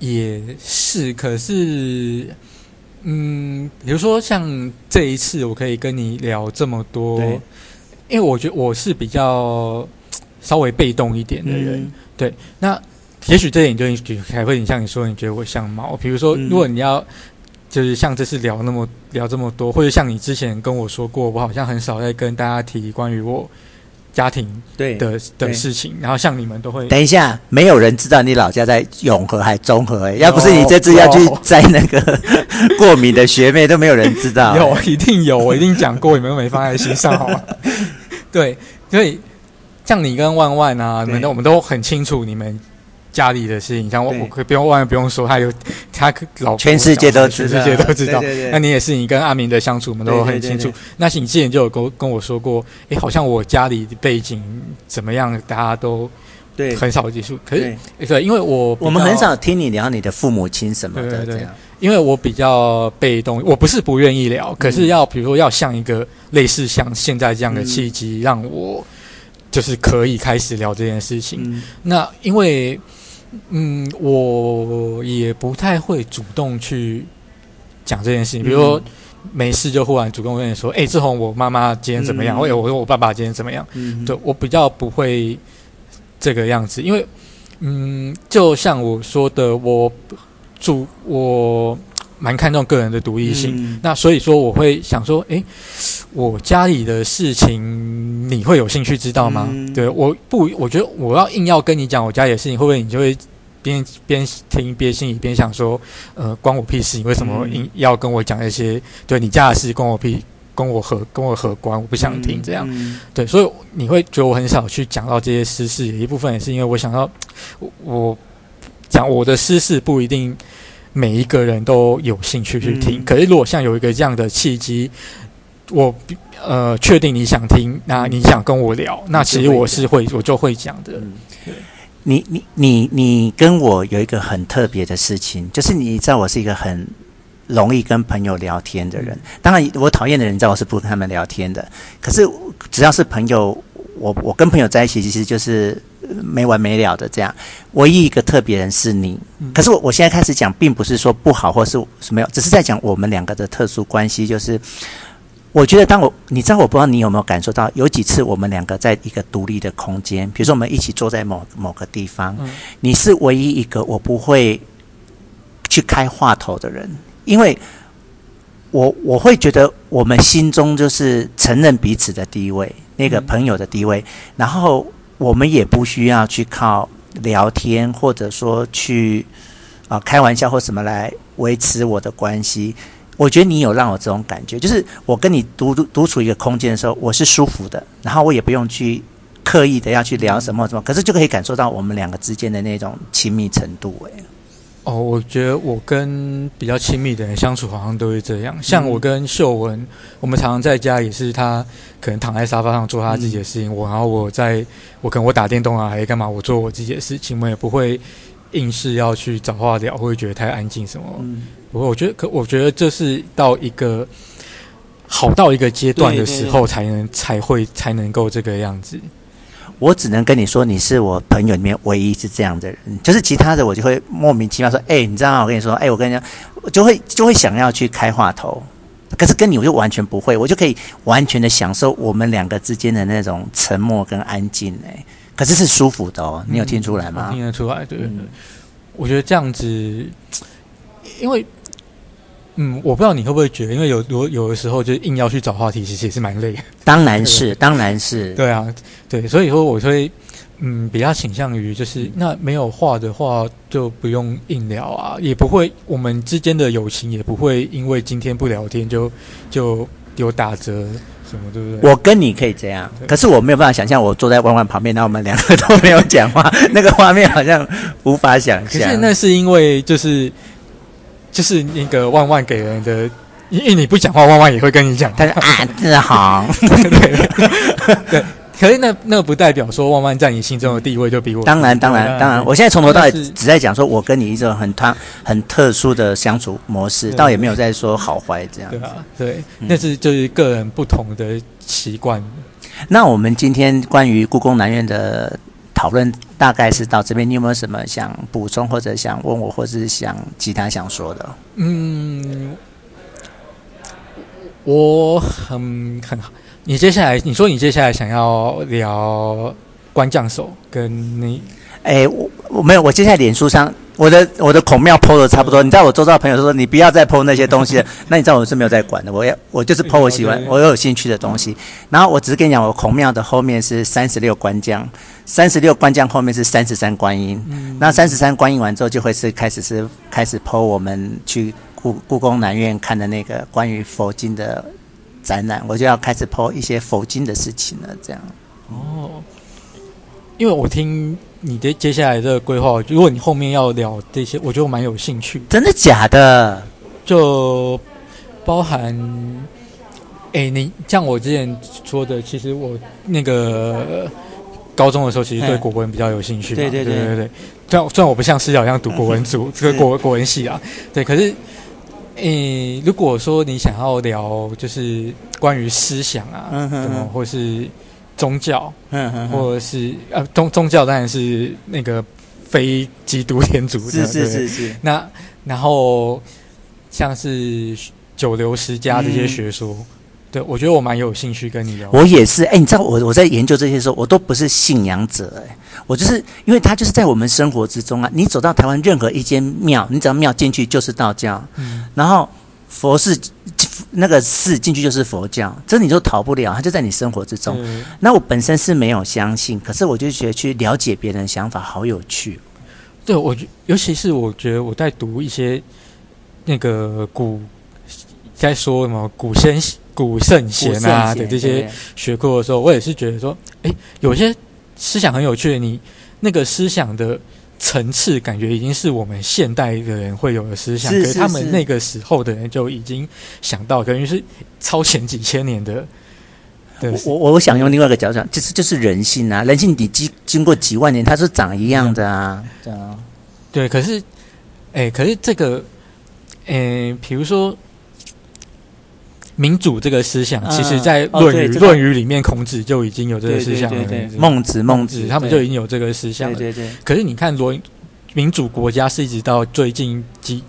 也是，可是嗯，比如说像这一次，我可以跟你聊这么多，因为我觉得我是比较稍微被动一点的人，嗯、对，那。也许这点就还会很像你说，你觉得我像猫。比如说，如果你要就是像这次聊那么聊这么多，或者像你之前跟我说过，我好像很少在跟大家提关于我家庭对的的事情。然后像你们都会等一下，没有人知道你老家在永和还中和哎，要不是你这次要去摘那个 过敏的学妹，都没有人知道。有，一定有，我一定讲过，你们都没放在心上，好吗？对，所以像你跟万万啊，你们都我们都很清楚你们。家里的事情，像我，我可以不用万万不用说，他有他老全世界都知道，全世界都知道。那你也是，你跟阿明的相处，我们都很清楚。那你之前就有跟跟我说过，哎，好像我家里的背景怎么样，大家都对很少接触。可是对，对，因为我我们很少听你聊你的父母亲什么的，对对对，因为我比较被动，我不是不愿意聊，可是要比如说要像一个类似像现在这样的契机，让我就是可以开始聊这件事情。嗯、那因为。嗯，我也不太会主动去讲这件事情。比如说，没事就忽然主动跟你说：“哎、欸，志宏，我妈妈今天怎么样？”或者我说：“我爸爸今天怎么样？”嗯，对，我比较不会这个样子，因为，嗯，就像我说的，我主我蛮看重个人的独立性。嗯、那所以说，我会想说：“哎、欸，我家里的事情。”你会有兴趣知道吗？嗯、对，我不，我觉得我要硬要跟你讲我家里的事情，会不会你就会边边听边心里边想说，呃，关我屁事？你为什么硬要跟我讲一些对你家的事？关我屁，跟我何跟我何关？我不想听这样。嗯、对，所以你会觉得我很少去讲到这些私事，有一部分也是因为我想到，我讲我的私事不一定每一个人都有兴趣去听。嗯、可是如果像有一个这样的契机。我呃，确定你想听，那你想跟我聊，那其实我是会，我就会讲的。你你你你跟我有一个很特别的事情，就是你知道我是一个很容易跟朋友聊天的人。当然，我讨厌的人知道我是不跟他们聊天的。可是只要是朋友，我我跟朋友在一起，其实就是没完没了的这样。唯一一个特别人是你。可是我我现在开始讲，并不是说不好，或是什么，只是在讲我们两个的特殊关系，就是。我觉得，当我你知道，我不知道你有没有感受到，有几次我们两个在一个独立的空间，比如说我们一起坐在某某个地方，嗯、你是唯一一个我不会去开话头的人，因为我我会觉得我们心中就是承认彼此的地位，那个朋友的地位，嗯、然后我们也不需要去靠聊天或者说去啊、开玩笑或什么来维持我的关系。我觉得你有让我这种感觉，就是我跟你独独独处一个空间的时候，我是舒服的，然后我也不用去刻意的要去聊什么什么，可是就可以感受到我们两个之间的那种亲密程度。哎，哦，我觉得我跟比较亲密的人相处好像都是这样。像我跟秀文，我们常常在家也是，他可能躺在沙发上做他自己的事情，我然后我在我可能我打电动啊，还是干嘛，我做我自己的事情，我们也不会硬是要去找话聊，或者觉得太安静什么。不过我觉得，可我觉得这是到一个好到一个阶段的时候，才能才会才能够这个样子。我只能跟你说，你是我朋友里面唯一是这样的人，就是其他的我就会莫名其妙说，哎、欸，你知道吗？我跟你说，哎、欸，我跟你讲，我就会就会想要去开话头，可是跟你我就完全不会，我就可以完全的享受我们两个之间的那种沉默跟安静。哎，可是是舒服的哦，你有听出来吗？嗯、听得出来，对对对。嗯、我觉得这样子，因为。嗯，我不知道你会不会觉得，因为有有有的时候就硬要去找话题，其实也是蛮累的。当然是，当然是。对啊，对，所以说我会嗯比较倾向于就是那没有话的话就不用硬聊啊，也不会我们之间的友情也不会因为今天不聊天就就有打折什么，对不对？我跟你可以这样，可是我没有办法想象我坐在万万旁边，然后我们两个都没有讲话，那个画面好像无法想象。可是那是因为就是。就是那个万万给人的，因为你不讲话，万万也会跟你讲。他说啊，志豪，对 对。可是那那不代表说万万在你心中的地位就比我。当然当然当然，我现在从头到尾只在讲说我跟你一种很特很特殊的相处模式，倒也没有在说好坏这样。对啊，对，那是就是个人不同的习惯。那我们今天关于故宫南院的。讨论大概是到这边，你有没有什么想补充，或者想问我，或者是想其他想说的？嗯，我很很好。你接下来你说你接下来想要聊关将手跟你？哎，我我没有，我接下来脸书上。我的我的孔庙 PO 的差不多，你知道我周遭的朋友说，你不要再 PO 那些东西了，那你知道我是没有在管的，我要我就是 PO 我喜欢我有兴趣的东西，然后我只是跟你讲，我孔庙的后面是三十六关将，三十六关将后面是三十三观音，那三十三观音完之后就会是开始是开始 PO 我们去故故宫南院看的那个关于佛经的展览，我就要开始 PO 一些佛经的事情了，这样。哦，因为我听。你的接下来的规划，如果你后面要聊这些，我觉得我蛮有兴趣。真的假的？就包含，哎，你像我之前说的，其实我那个高中的时候，其实对国文比较有兴趣。对对对对对。虽然虽然我不像师小一样读国文组，这个国国文系啊，对。可是，诶，如果说你想要聊，就是关于思想啊，嗯哼，或是。宗教，嗯哼，或者是呃宗宗教当然是那个非基督天主，是是是是。那然后像是九流十家这些学说，嗯、对我觉得我蛮有兴趣跟你聊。我也是，哎，你知道我我在研究这些时候，我都不是信仰者，哎，我就是因为他就是在我们生活之中啊。你走到台湾任何一间庙，你只要庙进去就是道教，嗯，然后佛寺。那个寺进去就是佛教，这你就逃不了，它就在你生活之中。嗯、那我本身是没有相信，可是我就觉得去了解别人的想法好有趣。对，我尤其是我觉得我在读一些那个古在说什么古先古圣贤啊的这些学科的时候，我也是觉得说，哎，有些思想很有趣的，你那个思想的。层次感觉已经是我们现代的人会有的思想，是是是，可是他们那个时候的人就已经想到，等于是超前几千年的。对，我我我想用另外一个角度讲，就是就是人性啊，人性你经经过几万年，它是长一样的啊，对啊，对，可是，哎，可是这个，哎，比如说。民主这个思想，其实，在《论语》《论语》里面，孔子就已经有这个思想了。孟子、孟子，他们就已经有这个思想了。对对对。可是你看，罗民主国家是一直到最近几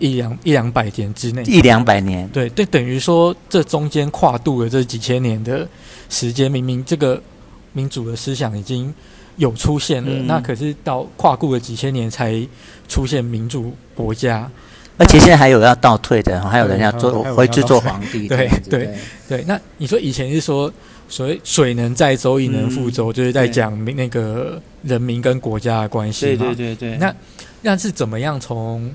一两一两百年之内，一两百年。对对，等于说这中间跨度了这几千年的时间，明明这个民主的思想已经有出现了，那可是到跨过了几千年才出现民主国家。而且现在还有要倒退的，还有人要做回去做皇帝。对对对。那你说以前是说所谓水能载舟，亦能覆舟，就是在讲那个人民跟国家的关系嘛。对对对对。那那是怎么样从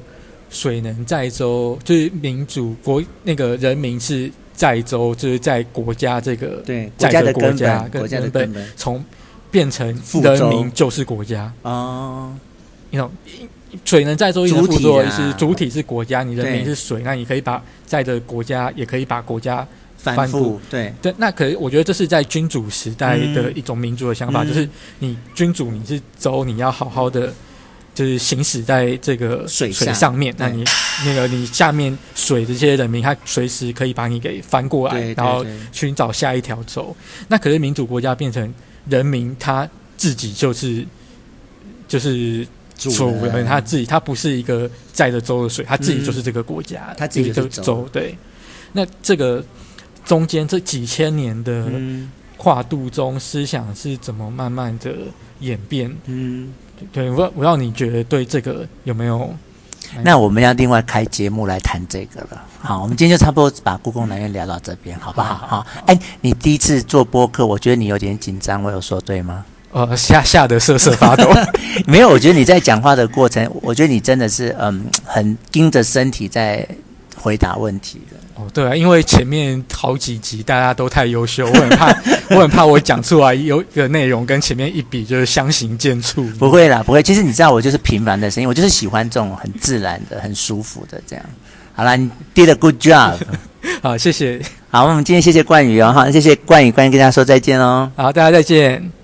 水能载舟，就是民主国那个人民是载舟，就是在国家这个对国家的国家跟国家的根本，从变成人民就是国家哦。你懂？水能载舟，亦能覆舟，是主体是国家，你人民是水，那你可以把载着国家，也可以把国家翻覆。对对，那可是我觉得这是在君主时代的一种民主的想法，就是你君主你是舟，你要好好的就是行驶在这个水水上面，那你那个你下面水的这些人民，他随时可以把你给翻过来，然后寻找下一条舟。那可是民主国家变成人民他自己就是就是。主人他自己，他不是一个载着舟的水，他自己就是这个国家，他自己就是舟。对，那这个中间这几千年的跨度中，思想是怎么慢慢的演变？嗯，对，我我让你觉得对这个有没有？那我们要另外开节目来谈这个了。好，我们今天就差不多把故宫南院聊到这边，好不好？好，哎，你第一次做播客，我觉得你有点紧张，我有说对吗？呃，吓吓得瑟瑟发抖。没有，我觉得你在讲话的过程，我觉得你真的是嗯，很盯着身体在回答问题的。哦，对啊，因为前面好几集大家都太优秀，我很怕，我很怕我讲出来有个内容跟前面一比就是相形见绌。不会啦，不会。其实你知道，我就是平凡的声音，我就是喜欢这种很自然的、很舒服的这样。好啦，你 did a good job。好，谢谢。好，我们今天谢谢冠宇哦，哈，谢谢冠宇，冠宇跟大家说再见哦。好，大家再见。